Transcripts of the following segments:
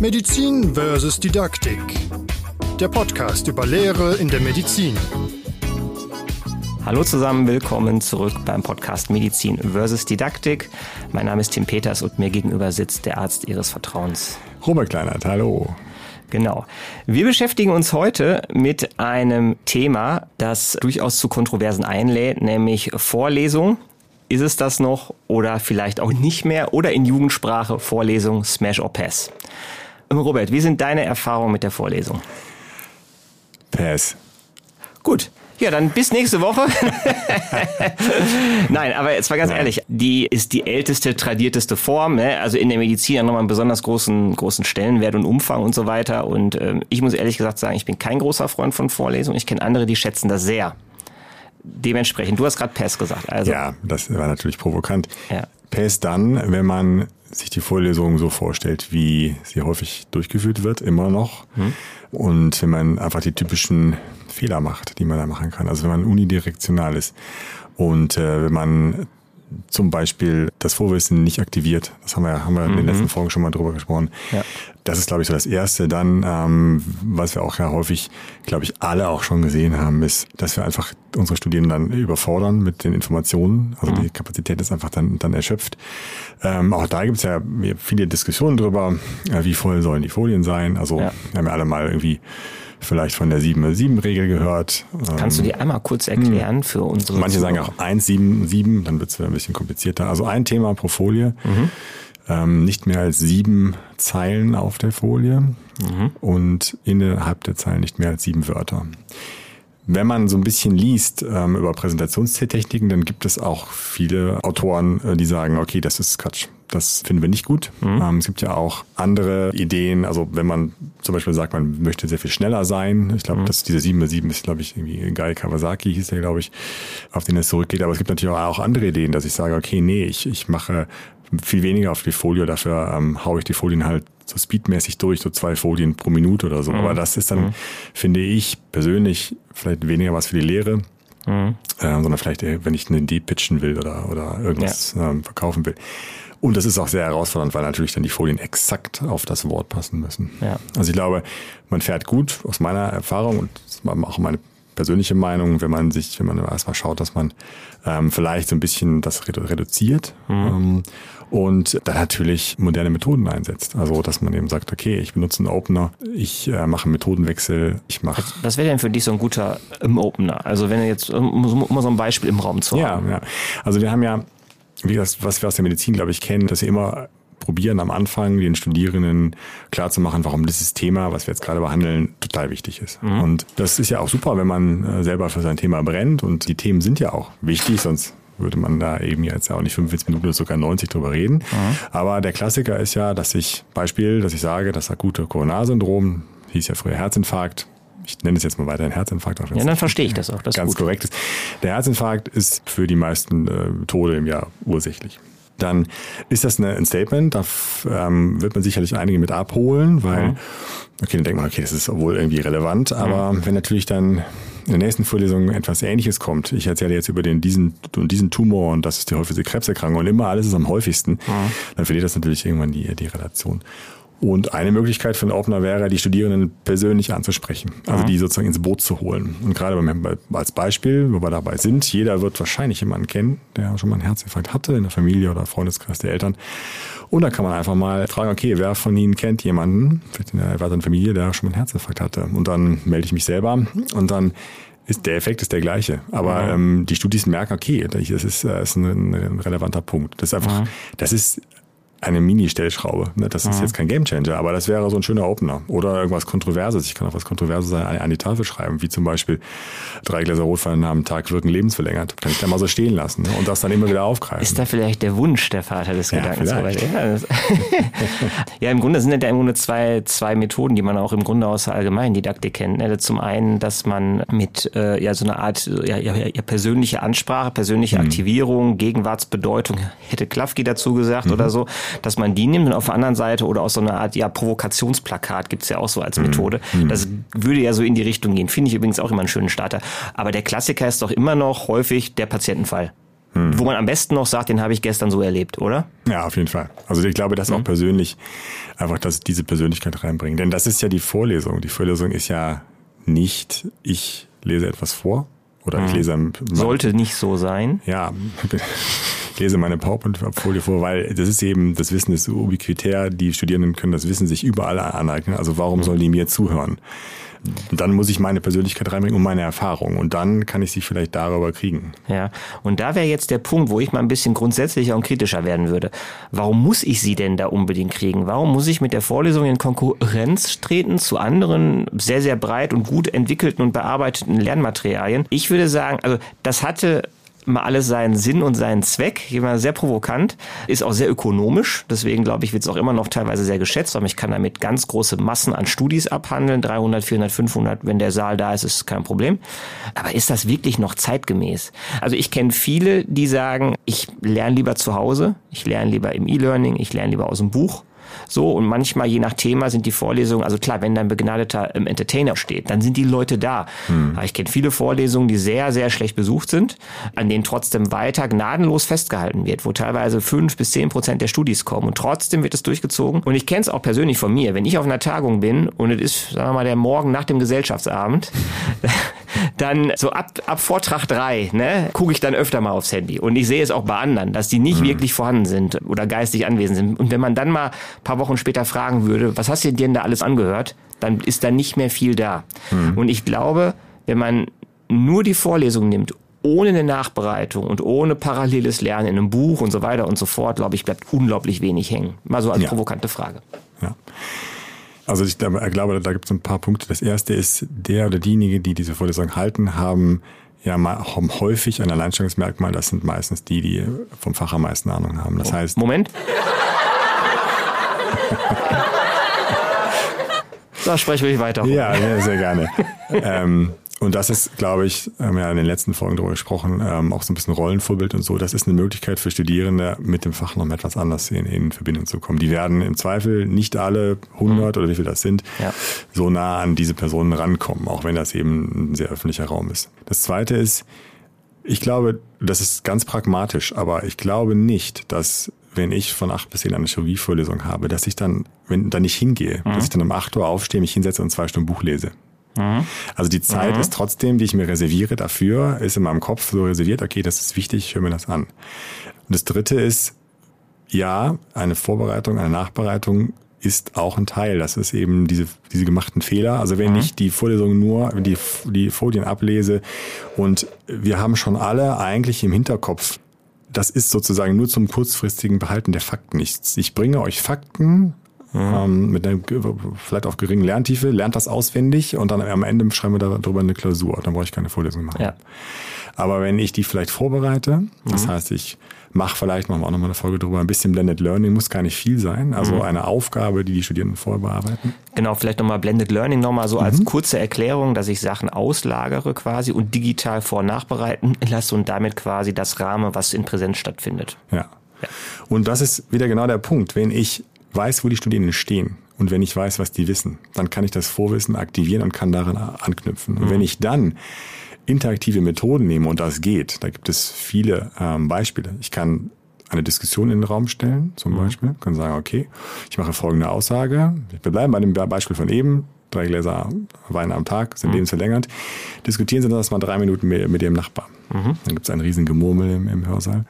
Medizin versus Didaktik. Der Podcast über Lehre in der Medizin. Hallo zusammen, willkommen zurück beim Podcast Medizin versus Didaktik. Mein Name ist Tim Peters und mir gegenüber sitzt der Arzt Ihres Vertrauens. Robert Kleinert, hallo. Genau. Wir beschäftigen uns heute mit einem Thema, das durchaus zu Kontroversen einlädt, nämlich Vorlesung. Ist es das noch oder vielleicht auch nicht mehr? Oder in Jugendsprache Vorlesung Smash or Pass? Robert, wie sind deine Erfahrungen mit der Vorlesung? Pass. Gut. Ja, dann bis nächste Woche. Nein, aber jetzt mal ganz Nein. ehrlich, die ist die älteste, tradierteste Form. Ne? Also in der Medizin ja nochmal einen besonders großen, großen Stellenwert und Umfang und so weiter. Und ähm, ich muss ehrlich gesagt sagen, ich bin kein großer Freund von Vorlesungen. Ich kenne andere, die schätzen das sehr. Dementsprechend, du hast gerade PES gesagt. Also. Ja, das war natürlich provokant. Ja. PES dann, wenn man sich die Vorlesung so vorstellt, wie sie häufig durchgeführt wird, immer noch. Hm. Und wenn man einfach die typischen Fehler macht, die man da machen kann. Also wenn man unidirektional ist und äh, wenn man zum Beispiel das Vorwissen nicht aktiviert. Das haben wir, haben wir in den mhm. letzten Folgen schon mal drüber gesprochen. Ja. Das ist, glaube ich, so das Erste. Dann, ähm, was wir auch ja häufig, glaube ich, alle auch schon gesehen haben, ist, dass wir einfach unsere Studierenden dann überfordern mit den Informationen. Also mhm. die Kapazität ist einfach dann, dann erschöpft. Ähm, auch da gibt es ja viele Diskussionen drüber, äh, wie voll sollen die Folien sein. Also ja. wir haben ja alle mal irgendwie vielleicht von der 7-7-Regel gehört. Kannst du die einmal kurz erklären hm. für unsere Manche sagen auch 1-7-7, dann wird es ein bisschen komplizierter. Also ein Thema pro Folie. Mhm. Ähm, nicht mehr als sieben Zeilen auf der Folie mhm. und innerhalb der Zeilen nicht mehr als sieben Wörter. Wenn man so ein bisschen liest ähm, über Präsentationstechniken, dann gibt es auch viele Autoren, äh, die sagen, okay, das ist Quatsch. Das finden wir nicht gut. Mhm. Ähm, es gibt ja auch andere Ideen. Also wenn man zum Beispiel sagt, man möchte sehr viel schneller sein. Ich glaube, mhm. dass dieser 7 7 ist, glaube ich, irgendwie Guy Kawasaki hieß der, glaube ich, auf den es zurückgeht. Aber es gibt natürlich auch andere Ideen, dass ich sage, okay, nee, ich, ich mache viel weniger auf die Folie, dafür ähm, haue ich die Folien halt so speedmäßig durch, so zwei Folien pro Minute oder so. Mhm. Aber das ist dann, mhm. finde ich persönlich, vielleicht weniger was für die Lehre, mhm. äh, sondern vielleicht, wenn ich eine Idee pitchen will oder, oder irgendwas ja. ähm, verkaufen will. Und das ist auch sehr herausfordernd, weil natürlich dann die Folien exakt auf das Wort passen müssen. Ja. Also ich glaube, man fährt gut aus meiner Erfahrung und auch meine persönliche Meinung, wenn man sich, wenn man erstmal schaut, dass man ähm, vielleicht so ein bisschen das reduziert mhm. ähm, und dann natürlich moderne Methoden einsetzt. Also dass man eben sagt, okay, ich benutze einen Opener, ich äh, mache einen Methodenwechsel, ich mache. Was, was wäre denn für dich so ein guter im Opener? Also wenn du jetzt um, um so ein Beispiel im Raum zu haben. Ja, ja. Also wir haben ja, wie das, was wir aus der Medizin, glaube ich, kennen, dass wir immer probieren am Anfang den Studierenden klarzumachen, warum dieses Thema, was wir jetzt gerade behandeln, total wichtig ist. Mhm. Und das ist ja auch super, wenn man äh, selber für sein Thema brennt und die Themen sind ja auch wichtig, sonst würde man da eben jetzt ja auch nicht 45 Minuten oder sogar 90 drüber reden. Mhm. Aber der Klassiker ist ja, dass ich, Beispiel, dass ich sage, das akute Coronarsyndrom, hieß ja früher Herzinfarkt, ich nenne es jetzt mal weiter ein Herzinfarkt. Auch ja, dann verstehe ich das auch. Das ganz korrekt ist. Der Herzinfarkt ist für die meisten äh, Tode im Jahr ursächlich dann ist das eine, ein Statement, da ähm, wird man sicherlich einige mit abholen, weil, okay, dann denkt man, okay, das ist wohl irgendwie relevant, aber mhm. wenn natürlich dann in der nächsten Vorlesung etwas Ähnliches kommt, ich erzähle jetzt über den, diesen, diesen Tumor und das ist die häufigste Krebserkrankung und immer alles ist am häufigsten, mhm. dann verliert das natürlich irgendwann die, die Relation. Und eine Möglichkeit für einen Opener wäre, die Studierenden persönlich anzusprechen, also die sozusagen ins Boot zu holen. Und gerade als Beispiel, wo wir dabei sind, jeder wird wahrscheinlich jemanden kennen, der schon mal einen Herzinfarkt hatte, in der Familie oder Freundeskreis der Eltern. Und dann kann man einfach mal fragen, okay, wer von Ihnen kennt jemanden, vielleicht in der erweiterten Familie, der schon mal einen Herzinfarkt hatte? Und dann melde ich mich selber und dann ist der Effekt ist der gleiche. Aber ja. ähm, die Studien merken, okay, das ist, das ist ein, ein relevanter Punkt. Das ist einfach, ja. das ist eine Mini-Stellschraube. Ne? Das ist mhm. jetzt kein Gamechanger, aber das wäre so ein schöner Opener. Oder irgendwas Kontroverses. Ich kann auch was Kontroverses an die Tafel schreiben, wie zum Beispiel drei Gläser Rotwein am Tag wirken lebensverlängert. Kann ich da mal so stehen lassen ne? und das dann immer wieder aufgreifen. Ist da vielleicht der Wunsch der Vater des ja, Gedankens? Ja, ja, im Grunde sind ja im Grunde zwei, zwei Methoden, die man auch im Grunde aus der Allgemeindidaktik kennt. Ne? Zum einen, dass man mit äh, ja so einer Art ja, ja, ja persönliche Ansprache, persönliche mhm. Aktivierung, Gegenwartsbedeutung, hätte Klafki dazu gesagt mhm. oder so, dass man die nimmt und auf der anderen Seite oder aus so einer Art ja Provokationsplakat gibt's ja auch so als. Methode. Mhm. Das würde ja so in die Richtung gehen. Finde ich übrigens auch immer einen schönen Starter. Aber der Klassiker ist doch immer noch häufig der Patientenfall. Hm. Wo man am besten noch sagt, den habe ich gestern so erlebt, oder? Ja, auf jeden Fall. Also ich glaube, dass mhm. auch persönlich einfach, dass diese Persönlichkeit reinbringen. Denn das ist ja die Vorlesung. Die Vorlesung ist ja nicht, ich lese etwas vor oder mhm. ich lese. Sollte nicht so sein. Ja, ich lese meine PowerPoint-Folie vor, weil das ist eben, das Wissen ist ubiquitär. Die Studierenden können das Wissen sich überall aneignen. Also warum sollen die mir zuhören? dann muss ich meine Persönlichkeit reinbringen und meine Erfahrung. Und dann kann ich sie vielleicht darüber kriegen. Ja, und da wäre jetzt der Punkt, wo ich mal ein bisschen grundsätzlicher und kritischer werden würde. Warum muss ich sie denn da unbedingt kriegen? Warum muss ich mit der Vorlesung in Konkurrenz treten zu anderen sehr, sehr breit und gut entwickelten und bearbeiteten Lernmaterialien? Ich würde sagen, also das hatte mal alles seinen Sinn und seinen Zweck. Immer sehr provokant, ist auch sehr ökonomisch. Deswegen glaube ich, wird es auch immer noch teilweise sehr geschätzt, weil ich kann damit ganz große Massen an Studis abhandeln. 300, 400, 500, wenn der Saal da ist, ist kein Problem. Aber ist das wirklich noch zeitgemäß? Also ich kenne viele, die sagen, ich lerne lieber zu Hause, ich lerne lieber im E-Learning, ich lerne lieber aus dem Buch. So, und manchmal, je nach Thema, sind die Vorlesungen, also klar, wenn da ein begnadeter ähm, Entertainer steht, dann sind die Leute da. Hm. Ich kenne viele Vorlesungen, die sehr, sehr schlecht besucht sind, an denen trotzdem weiter gnadenlos festgehalten wird, wo teilweise fünf bis zehn Prozent der Studis kommen und trotzdem wird es durchgezogen. Und ich kenne es auch persönlich von mir. Wenn ich auf einer Tagung bin und es ist, sagen wir mal, der Morgen nach dem Gesellschaftsabend, dann so ab, ab Vortrag drei, ne, gucke ich dann öfter mal aufs Handy. Und ich sehe es auch bei anderen, dass die nicht hm. wirklich vorhanden sind oder geistig anwesend sind. Und wenn man dann mal paar Wochen später fragen würde, was hast du dir denn da alles angehört, dann ist da nicht mehr viel da. Mhm. Und ich glaube, wenn man nur die Vorlesung nimmt, ohne eine Nachbereitung und ohne paralleles Lernen in einem Buch und so weiter und so fort, glaube ich, bleibt unglaublich wenig hängen. Mal so als ja. provokante Frage. Ja. Also ich glaube, da gibt es ein paar Punkte. Das erste ist, der oder diejenige, die diese Vorlesung halten, haben ja haben häufig ein Alleinstellungsmerkmal. Das sind meistens die, die vom Fach am meisten Ahnung haben. Das heißt. Moment. da spreche ich weiter. Ja, sehr gerne. ähm, und das ist, glaube ich, haben wir ja in den letzten Folgen darüber gesprochen, ähm, auch so ein bisschen Rollenvorbild und so. Das ist eine Möglichkeit für Studierende, mit dem Fach noch etwas anders in, in Verbindung zu kommen. Die werden im Zweifel nicht alle 100 mhm. oder wie viel das sind, ja. so nah an diese Personen rankommen, auch wenn das eben ein sehr öffentlicher Raum ist. Das Zweite ist, ich glaube, das ist ganz pragmatisch, aber ich glaube nicht, dass wenn ich von acht bis zehn eine Chirurgievorlesung habe, dass ich dann, wenn da nicht hingehe, mhm. dass ich dann um acht Uhr aufstehe, mich hinsetze und zwei Stunden Buch lese. Mhm. Also die Zeit mhm. ist trotzdem, die ich mir reserviere dafür, ist in meinem Kopf so reserviert, okay, das ist wichtig, ich höre mir das an. Und das dritte ist, ja, eine Vorbereitung, eine Nachbereitung ist auch ein Teil. Das ist eben diese, diese gemachten Fehler. Also wenn mhm. ich die Vorlesung nur, die, die Folien ablese und wir haben schon alle eigentlich im Hinterkopf, das ist sozusagen nur zum kurzfristigen Behalten der Fakten nichts. Ich bringe euch Fakten mhm. ähm, mit einer vielleicht auch geringen Lerntiefe, lernt das auswendig und dann am Ende schreiben wir darüber eine Klausur. Dann brauche ich keine Vorlesung machen. Ja. Aber wenn ich die vielleicht vorbereite, das mhm. heißt, ich mache vielleicht, machen wir auch nochmal eine Folge drüber, ein bisschen Blended Learning, muss gar nicht viel sein. Also mhm. eine Aufgabe, die die Studierenden vorbearbeiten. Genau, vielleicht nochmal Blended Learning nochmal so mhm. als kurze Erklärung, dass ich Sachen auslagere quasi und digital vor- und nachbereiten lasse und damit quasi das Rahmen, was in Präsenz stattfindet. Ja. ja. Und das ist wieder genau der Punkt. Wenn ich weiß, wo die Studierenden stehen und wenn ich weiß, was die wissen, dann kann ich das Vorwissen aktivieren und kann daran anknüpfen. Und mhm. wenn ich dann interaktive Methoden nehme und das geht, da gibt es viele ähm, Beispiele. Ich kann eine Diskussion in den Raum stellen, zum mhm. Beispiel, kann sagen, okay, ich mache folgende Aussage. Wir bleiben bei dem Beispiel von eben. Drei Gläser Wein am Tag sind mhm. lebensverlängernd. Diskutieren Sie das mal drei Minuten mit, Ihrem Nachbar. Mhm. Dann gibt es ein riesen Gemurmel im, im Hörsaal.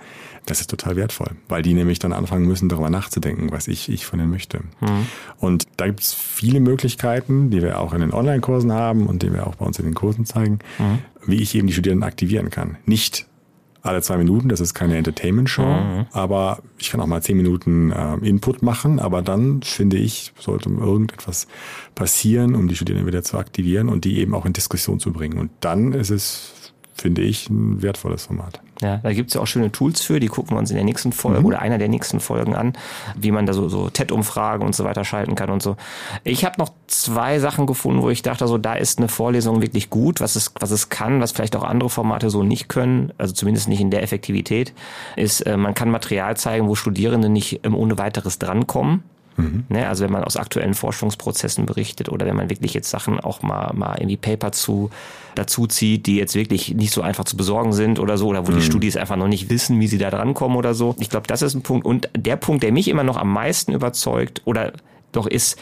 Das ist total wertvoll, weil die nämlich dann anfangen müssen, darüber nachzudenken, was ich, ich von ihnen möchte. Mhm. Und da gibt es viele Möglichkeiten, die wir auch in den Online-Kursen haben und die wir auch bei uns in den Kursen zeigen, mhm. Wie ich eben die Studierenden aktivieren kann. Nicht alle zwei Minuten, das ist keine Entertainment-Show, mhm. aber ich kann auch mal zehn Minuten äh, Input machen, aber dann finde ich, sollte irgendetwas passieren, um die Studierenden wieder zu aktivieren und die eben auch in Diskussion zu bringen. Und dann ist es finde ich, ein wertvolles Format. Ja, da gibt's ja auch schöne Tools für, die gucken wir uns in der nächsten Folge mhm. oder einer der nächsten Folgen an, wie man da so, so TED-Umfragen und so weiter schalten kann und so. Ich habe noch zwei Sachen gefunden, wo ich dachte, so da ist eine Vorlesung wirklich gut, was es, was es kann, was vielleicht auch andere Formate so nicht können, also zumindest nicht in der Effektivität, ist, äh, man kann Material zeigen, wo Studierende nicht ähm, ohne weiteres drankommen. Mhm. Ne, also wenn man aus aktuellen Forschungsprozessen berichtet oder wenn man wirklich jetzt Sachen auch mal, mal in die Paper zu, dazu zieht, die jetzt wirklich nicht so einfach zu besorgen sind oder so, oder wo mhm. die Studis einfach noch nicht wissen, wie sie da drankommen oder so. Ich glaube, das ist ein Punkt. Und der Punkt, der mich immer noch am meisten überzeugt oder doch ist,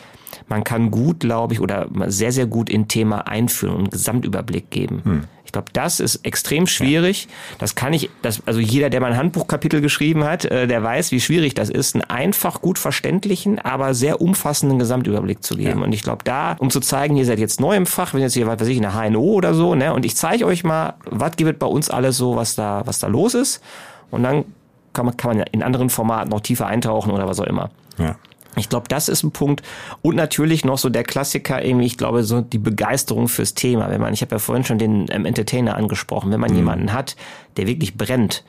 man kann gut, glaube ich, oder sehr, sehr gut in Thema einführen und einen Gesamtüberblick geben. Hm. Ich glaube, das ist extrem schwierig. Ja. Das kann ich, das, also jeder, der mal ein Handbuchkapitel geschrieben hat, äh, der weiß, wie schwierig das ist, einen einfach gut verständlichen, aber sehr umfassenden Gesamtüberblick zu geben. Ja. Und ich glaube, da, um zu zeigen, ihr seid jetzt neu im Fach, wenn jetzt hier, was weiß ich, eine HNO oder so, ne, und ich zeige euch mal, was gibt bei uns alles so, was da, was da los ist. Und dann kann man, kann man ja in anderen Formaten noch tiefer eintauchen oder was auch immer. Ja. Ich glaube, das ist ein Punkt. Und natürlich noch so der Klassiker, irgendwie, ich glaube, so die Begeisterung fürs Thema. Wenn man, ich habe ja vorhin schon den ähm, Entertainer angesprochen, wenn man mhm. jemanden hat, der wirklich brennt.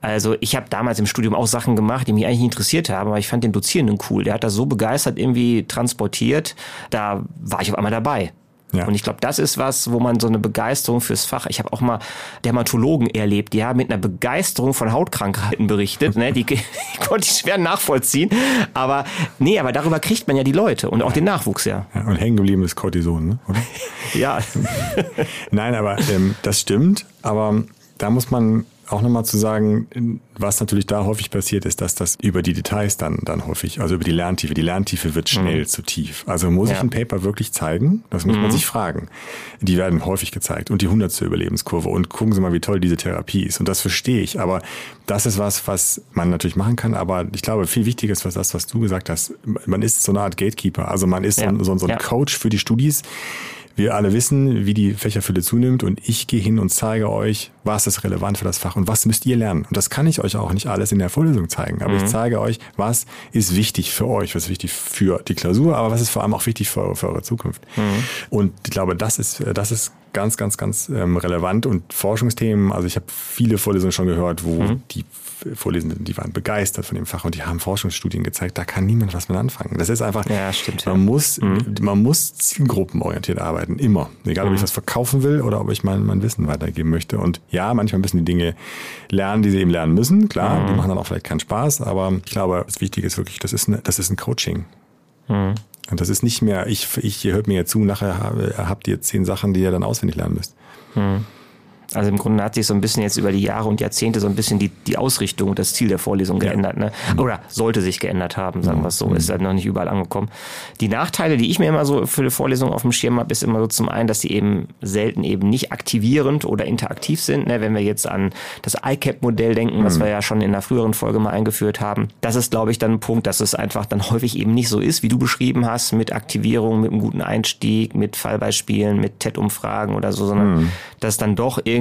Also ich habe damals im Studium auch Sachen gemacht, die mich eigentlich interessiert haben, aber ich fand den Dozierenden cool. Der hat das so begeistert irgendwie transportiert, da war ich auf einmal dabei. Ja. Und ich glaube, das ist was, wo man so eine Begeisterung fürs Fach. Ich habe auch mal Dermatologen erlebt, die haben mit einer Begeisterung von Hautkrankheiten berichtet. ne? Die, die konnte ich schwer nachvollziehen. Aber nee, aber darüber kriegt man ja die Leute und auch den Nachwuchs ja. ja und hängen geblieben ist Cortison, ne? Oder? ja. Nein, aber ähm, das stimmt. Aber da muss man auch nochmal zu sagen, was natürlich da häufig passiert, ist, dass das über die Details dann, dann häufig, also über die Lerntiefe, die Lerntiefe wird schnell mhm. zu tief. Also muss ja. ich ein Paper wirklich zeigen? Das muss mhm. man sich fragen. Die werden häufig gezeigt und die hundertste Überlebenskurve und gucken Sie mal, wie toll diese Therapie ist. Und das verstehe ich. Aber das ist was, was man natürlich machen kann. Aber ich glaube, viel wichtiger ist was das, was du gesagt hast. Man ist so eine Art Gatekeeper. Also man ist ja. so, so, so ein ja. Coach für die Studis wir alle wissen, wie die Fächerfülle zunimmt und ich gehe hin und zeige euch, was ist relevant für das Fach und was müsst ihr lernen. Und das kann ich euch auch nicht alles in der Vorlesung zeigen, aber mhm. ich zeige euch, was ist wichtig für euch, was ist wichtig für die Klausur, aber was ist vor allem auch wichtig für, für eure Zukunft. Mhm. Und ich glaube, das ist, das ist ganz, ganz, ganz ähm, relevant und Forschungsthemen. Also ich habe viele Vorlesungen schon gehört, wo mhm. die Vorlesenden, die waren begeistert von dem Fach und die haben Forschungsstudien gezeigt, da kann niemand was mit anfangen. Das ist einfach, ja, stimmt, man ja. muss, mhm. man muss zielgruppenorientiert arbeiten, immer. Egal, ob mhm. ich was verkaufen will oder ob ich mein, mein Wissen weitergeben möchte. Und ja, manchmal müssen die Dinge lernen, die sie eben lernen müssen. Klar, mhm. die machen dann auch vielleicht keinen Spaß, aber ich glaube, das Wichtige ist wirklich, das ist, eine, das ist ein Coaching. Und das ist nicht mehr, ich, ich ihr hört mir ja zu, nachher habt ihr zehn Sachen, die ihr dann auswendig lernen müsst. Mhm. Also im Grunde hat sich so ein bisschen jetzt über die Jahre und Jahrzehnte so ein bisschen die, die Ausrichtung und das Ziel der Vorlesung ja. geändert. Ne? Mhm. Oder sollte sich geändert haben, sagen wir es so. Mhm. Ist halt noch nicht überall angekommen. Die Nachteile, die ich mir immer so für die Vorlesung auf dem Schirm habe, ist immer so zum einen, dass sie eben selten eben nicht aktivierend oder interaktiv sind. Ne? Wenn wir jetzt an das ICAP-Modell denken, was mhm. wir ja schon in einer früheren Folge mal eingeführt haben, das ist, glaube ich, dann ein Punkt, dass es einfach dann häufig eben nicht so ist, wie du beschrieben hast, mit Aktivierung, mit einem guten Einstieg, mit Fallbeispielen, mit TED-Umfragen oder so, sondern mhm. dass dann doch irgendwie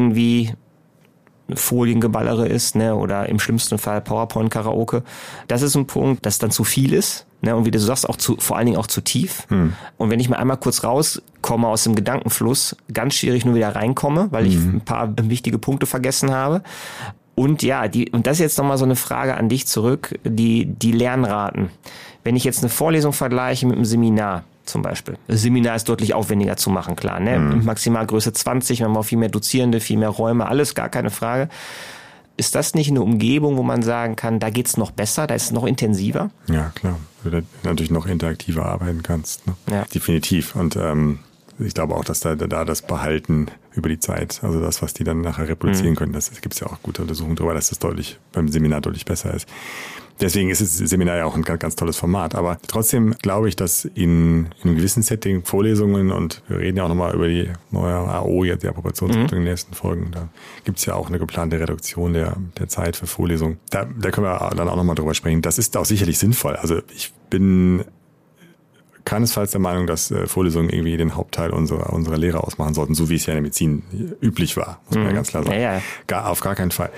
Foliengeballere ist, ne, oder im schlimmsten Fall PowerPoint-Karaoke. Das ist ein Punkt, das dann zu viel ist, ne, und wie du sagst, auch zu, vor allen Dingen auch zu tief. Hm. Und wenn ich mal einmal kurz rauskomme aus dem Gedankenfluss, ganz schwierig nur wieder reinkomme, weil hm. ich ein paar wichtige Punkte vergessen habe. Und ja, die, und das ist jetzt nochmal so eine Frage an dich zurück, die, die Lernraten. Wenn ich jetzt eine Vorlesung vergleiche mit einem Seminar, zum Beispiel. Das Seminar ist deutlich aufwendiger zu machen, klar. Ne? Mhm. Maximalgröße 20, man braucht viel mehr Dozierende, viel mehr Räume, alles gar keine Frage. Ist das nicht eine Umgebung, wo man sagen kann, da geht's noch besser, da ist es noch intensiver? Ja, klar. Weil du natürlich noch interaktiver arbeiten kannst. Ne? Ja. Definitiv. Und ähm, ich glaube auch, dass da, da das Behalten über die Zeit, also das, was die dann nachher reproduzieren mhm. können, das, das gibt es ja auch gute Untersuchungen darüber, dass das deutlich beim Seminar deutlich besser ist. Deswegen ist das Seminar ja auch ein ganz, ganz tolles Format. Aber trotzdem glaube ich, dass in, in einem gewissen Setting Vorlesungen und wir reden ja auch nochmal über die neue AO, jetzt die Approbationsprüfung mhm. in den nächsten Folgen, da gibt es ja auch eine geplante Reduktion der, der Zeit für Vorlesungen. Da, da können wir dann auch nochmal drüber sprechen. Das ist auch sicherlich sinnvoll. Also ich bin keinesfalls der Meinung, dass äh, Vorlesungen irgendwie den Hauptteil unserer, unserer Lehre ausmachen sollten, so wie es ja in der Medizin üblich war, muss man mhm. ja ganz klar sagen. Ja, ja. Gar, auf gar keinen Fall.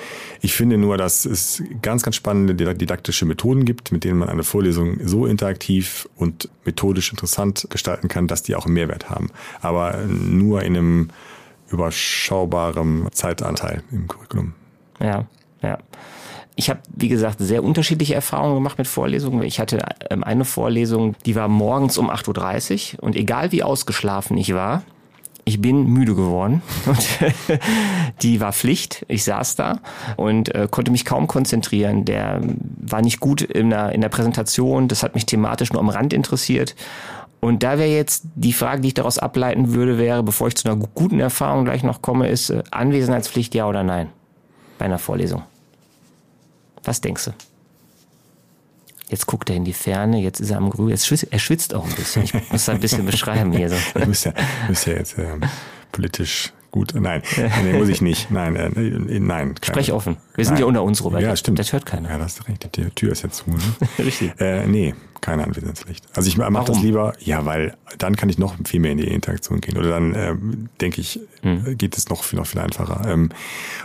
Ich finde nur, dass es ganz, ganz spannende didaktische Methoden gibt, mit denen man eine Vorlesung so interaktiv und methodisch interessant gestalten kann, dass die auch einen Mehrwert haben. Aber nur in einem überschaubaren Zeitanteil im Curriculum. Ja, ja. Ich habe, wie gesagt, sehr unterschiedliche Erfahrungen gemacht mit Vorlesungen. Ich hatte ähm, eine Vorlesung, die war morgens um 8.30 Uhr und egal wie ausgeschlafen ich war, ich bin müde geworden und die war Pflicht. Ich saß da und äh, konnte mich kaum konzentrieren. Der war nicht gut in der, in der Präsentation. Das hat mich thematisch nur am Rand interessiert. Und da wäre jetzt die Frage, die ich daraus ableiten würde, wäre, bevor ich zu einer guten Erfahrung gleich noch komme, ist äh, Anwesenheitspflicht ja oder nein bei einer Vorlesung. Was denkst du? Jetzt guckt er in die Ferne, jetzt ist er am Grün, jetzt schwitzt, er schwitzt auch ein bisschen. Ich muss da ein bisschen beschreiben hier. So. Du bist ja, bist ja jetzt ähm, politisch gut. Nein, nee, muss ich nicht. Nein, äh, nein. Sprech offen. Wir sind nein. ja unter uns, Robert. Ja, stimmt. Das hört keiner. Ja, das ist richtig. Die Tür ist jetzt zu. Ne? richtig. Äh, nee, keine Anwesenheitspflicht. Also ich mache das lieber, ja, weil dann kann ich noch viel mehr in die Interaktion gehen. Oder dann äh, denke ich, hm. geht es noch viel, noch viel einfacher. Ähm,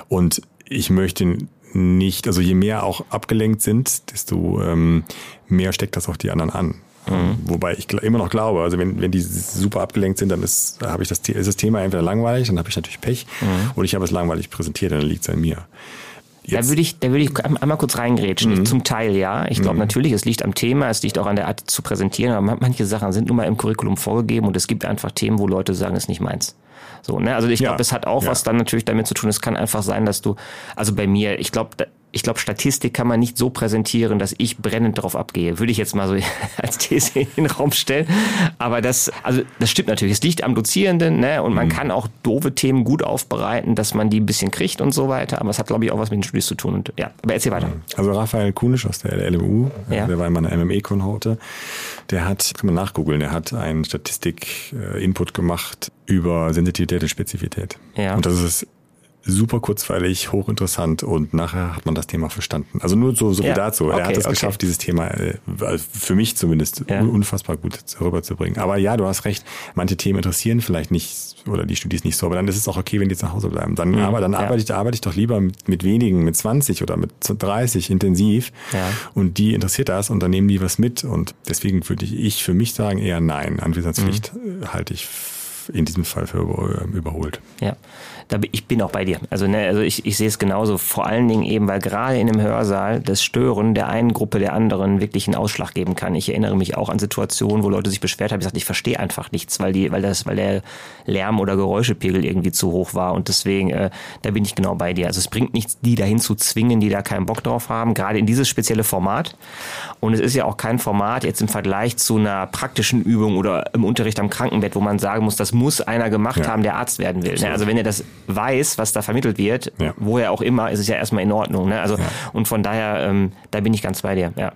und ich möchte nicht, also je mehr auch abgelenkt sind, desto ähm, mehr steckt das auf die anderen an. Mhm. Wobei ich immer noch glaube, also wenn, wenn die super abgelenkt sind, dann ist, habe ich das, ist das Thema entweder langweilig, dann habe ich natürlich Pech, mhm. oder ich habe es langweilig präsentiert, dann liegt es an mir. Jetzt. Da würde ich, da würde ich einmal kurz reingrätschen. Mhm. Zum Teil ja. Ich glaube mhm. natürlich, es liegt am Thema, es liegt auch an der Art zu präsentieren, aber manche Sachen sind nun mal im Curriculum vorgegeben und es gibt einfach Themen, wo Leute sagen, es ist nicht meins. So, ne? Also ich glaube, ja. es hat auch ja. was dann natürlich damit zu tun. Es kann einfach sein, dass du, also bei mir, ich glaube, ich glaube, Statistik kann man nicht so präsentieren, dass ich brennend darauf abgehe. Würde ich jetzt mal so als These in den Raum stellen. Aber das, also das stimmt natürlich. Es liegt am Dozierenden, ne? Und man mhm. kann auch doofe Themen gut aufbereiten, dass man die ein bisschen kriegt und so weiter. Aber es hat, glaube ich, auch was mit den Studis zu tun. Und ja, aber erzähl weiter. Also Raphael Kunisch aus der LMU, ja. der war in meiner MME-Konhorte, der hat, kann man nachgoogeln, der hat einen Statistik-Input gemacht über Sensitivität und Spezifität. Ja. Und das ist super kurzweilig, hochinteressant und nachher hat man das Thema verstanden. Also nur so, so ja. viel dazu. Okay, er hat es okay. geschafft, dieses Thema äh, für mich zumindest ja. unfassbar gut rüberzubringen. Aber ja, du hast recht, manche Themen interessieren vielleicht nicht oder die Studis nicht so, aber dann ist es auch okay, wenn die jetzt nach Hause bleiben. Dann, mhm. aber dann ja. arbeite, ich, arbeite ich doch lieber mit, mit wenigen, mit 20 oder mit 30 intensiv und die interessiert das und dann nehmen die was mit und deswegen würde ich, ich für mich sagen eher nein. Anwesenheitspflicht mhm. halte ich in diesem Fall für überholt. Ja da, ich bin auch bei dir. Also, ne, also ich, ich sehe es genauso. Vor allen Dingen eben, weil gerade in einem Hörsaal das Stören der einen Gruppe der anderen wirklich einen Ausschlag geben kann. Ich erinnere mich auch an Situationen, wo Leute sich beschwert haben, gesagt, ich verstehe einfach nichts, weil die, weil das, weil der Lärm oder Geräuschepegel irgendwie zu hoch war. Und deswegen, äh, da bin ich genau bei dir. Also es bringt nichts, die dahin zu zwingen, die da keinen Bock drauf haben, gerade in dieses spezielle Format. Und es ist ja auch kein Format jetzt im Vergleich zu einer praktischen Übung oder im Unterricht am Krankenbett, wo man sagen muss, das muss einer gemacht ja. haben, der Arzt werden will. Ne? Also wenn ihr das weiß, was da vermittelt wird, ja. woher auch immer, ist es ja erstmal in Ordnung. Ne? Also ja. und von daher, ähm, da bin ich ganz bei dir. Ja.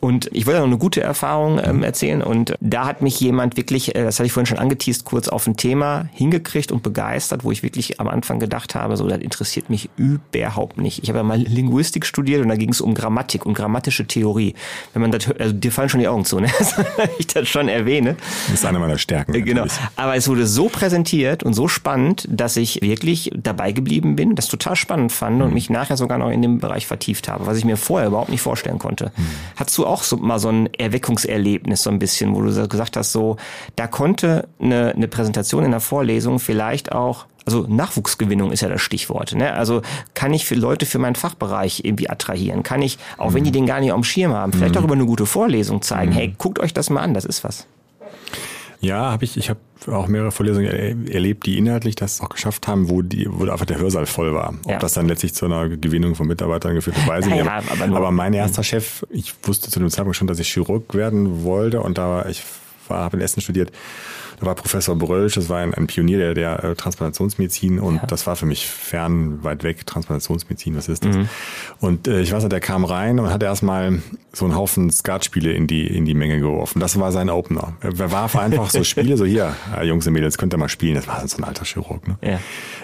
Und ich wollte noch eine gute Erfahrung ähm, mhm. erzählen und da hat mich jemand wirklich, äh, das hatte ich vorhin schon angeteased, kurz auf ein Thema hingekriegt und begeistert, wo ich wirklich am Anfang gedacht habe, so das interessiert mich überhaupt nicht. Ich habe ja mal Linguistik studiert und da ging es um Grammatik und grammatische Theorie. Wenn man das hört, also dir fallen schon die Augen zu, ne? ich das schon erwähne. Das ist eine meiner Stärken. Genau. Aber es wurde so präsentiert und so spannend, dass ich wirklich dabei geblieben bin, das total spannend fand mhm. und mich nachher sogar noch in dem Bereich vertieft habe, was ich mir vorher überhaupt nicht vorstellen konnte. Mhm. Hattest du auch so mal so ein Erweckungserlebnis so ein bisschen, wo du gesagt hast, so, da konnte eine, eine Präsentation in der Vorlesung vielleicht auch also Nachwuchsgewinnung ist ja das Stichwort. Ne? Also kann ich für Leute für meinen Fachbereich irgendwie attrahieren? Kann ich, auch wenn die mhm. den gar nicht am Schirm haben, vielleicht mhm. auch über eine gute Vorlesung zeigen, mhm. hey, guckt euch das mal an, das ist was. Ja, habe ich. Ich habe auch mehrere Vorlesungen erlebt, die inhaltlich das auch geschafft haben, wo die, wo einfach der Hörsaal voll war. Ob ja. das dann letztlich zu einer Gewinnung von Mitarbeitern geführt hat, weiß ich nicht. Ja, aber, aber, mein erster Chef, ich wusste zu dem Zeitpunkt schon, dass ich Chirurg werden wollte und da war ich war, habe in Essen studiert da war Professor Brölsch, das war ein, ein Pionier der, der äh, Transplantationsmedizin und ja. das war für mich fern, weit weg, Transplantationsmedizin, was ist das? Mhm. Und äh, ich weiß nicht, der kam rein und hat erstmal so einen Haufen Skatspiele in die, in die Menge geworfen. Das war sein Opener. Er warf einfach so Spiele, so hier, äh, Jungs und Mädels, könnt ihr mal spielen. Das war so ein alter Chirurg. Ne? Ja.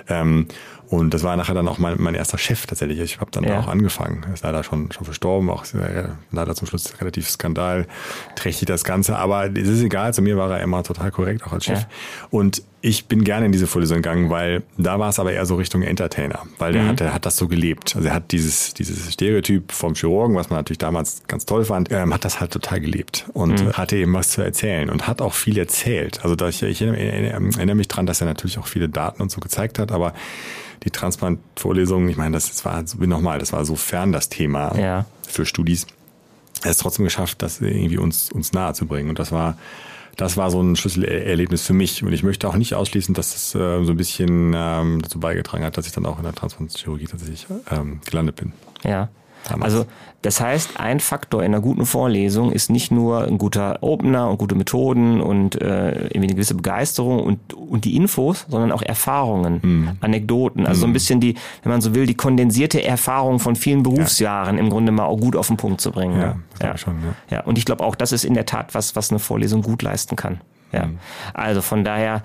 Ähm, und das war nachher dann auch mein, mein erster Chef tatsächlich. Ich habe dann ja. auch angefangen. Er ist leider schon, schon verstorben, auch äh, leider zum Schluss relativ skandalträchtig das Ganze. Aber es ist egal, zu mir war er immer total korrekt, auch als Chef. Ja. Und ich bin gerne in diese Vorlesung gegangen, weil da war es aber eher so Richtung Entertainer, weil der, mhm. hat, der hat das so gelebt. Also er hat dieses, dieses Stereotyp vom Chirurgen, was man natürlich damals ganz toll fand, ähm, hat das halt total gelebt und mhm. hatte eben was zu erzählen und hat auch viel erzählt. Also da ich, ich erinnere mich dran, dass er natürlich auch viele Daten und so gezeigt hat, aber die Transplant-Vorlesungen, ich meine, das, war nochmal, das war so fern das Thema ja. für Studis. Er hat es trotzdem geschafft, das irgendwie uns, uns nahe zu bringen. Und das war, das war so ein Schlüsselerlebnis für mich. Und ich möchte auch nicht ausschließen, dass das äh, so ein bisschen ähm, dazu beigetragen hat, dass ich dann auch in der Transplantationschirurgie tatsächlich ähm, gelandet bin. Ja. Damals. Also das heißt, ein Faktor in einer guten Vorlesung ist nicht nur ein guter Opener und gute Methoden und äh, irgendwie eine gewisse Begeisterung und, und die Infos, sondern auch Erfahrungen, mhm. Anekdoten. Also mhm. so ein bisschen die, wenn man so will, die kondensierte Erfahrung von vielen Berufsjahren ja. im Grunde mal auch gut auf den Punkt zu bringen. Ja, ja. Schon, ja. ja. Und ich glaube auch, das ist in der Tat was, was eine Vorlesung gut leisten kann. Ja. Mhm. Also von daher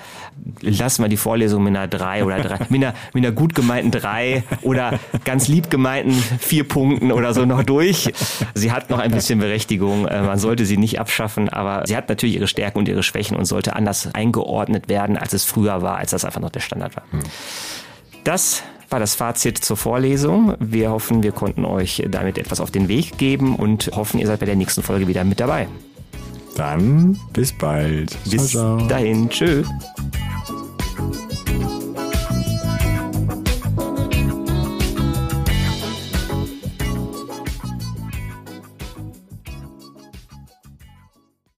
lassen wir die Vorlesung mit einer drei oder drei, mit einer, mit einer gut gemeinten drei oder ganz lieb gemeinten vier Punkten oder so noch durch. Sie hat noch ein bisschen Berechtigung. Äh, man sollte sie nicht abschaffen, aber sie hat natürlich ihre Stärken und ihre Schwächen und sollte anders eingeordnet werden, als es früher war, als das einfach noch der Standard war. Mhm. Das war das Fazit zur Vorlesung. Wir hoffen, wir konnten euch damit etwas auf den Weg geben und hoffen, ihr seid bei der nächsten Folge wieder mit dabei. Dann bis bald. Bis ciao, ciao. dahin. Tschö.